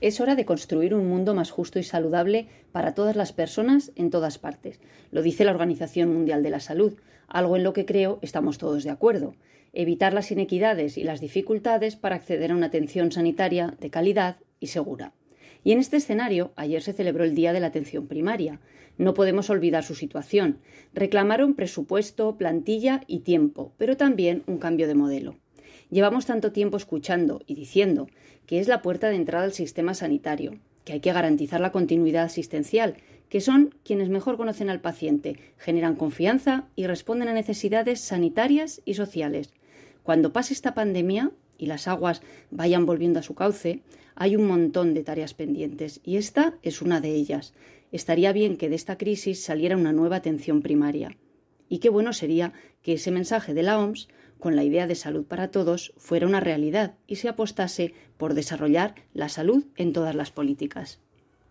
Es hora de construir un mundo más justo y saludable para todas las personas en todas partes. Lo dice la Organización Mundial de la Salud, algo en lo que creo estamos todos de acuerdo. Evitar las inequidades y las dificultades para acceder a una atención sanitaria de calidad y segura. Y en este escenario, ayer se celebró el Día de la Atención Primaria. No podemos olvidar su situación. Reclamaron presupuesto, plantilla y tiempo, pero también un cambio de modelo. Llevamos tanto tiempo escuchando y diciendo que es la puerta de entrada al sistema sanitario, que hay que garantizar la continuidad asistencial, que son quienes mejor conocen al paciente, generan confianza y responden a necesidades sanitarias y sociales. Cuando pase esta pandemia y las aguas vayan volviendo a su cauce, hay un montón de tareas pendientes y esta es una de ellas. Estaría bien que de esta crisis saliera una nueva atención primaria. Y qué bueno sería que ese mensaje de la OMS con la idea de salud para todos fuera una realidad y se apostase por desarrollar la salud en todas las políticas.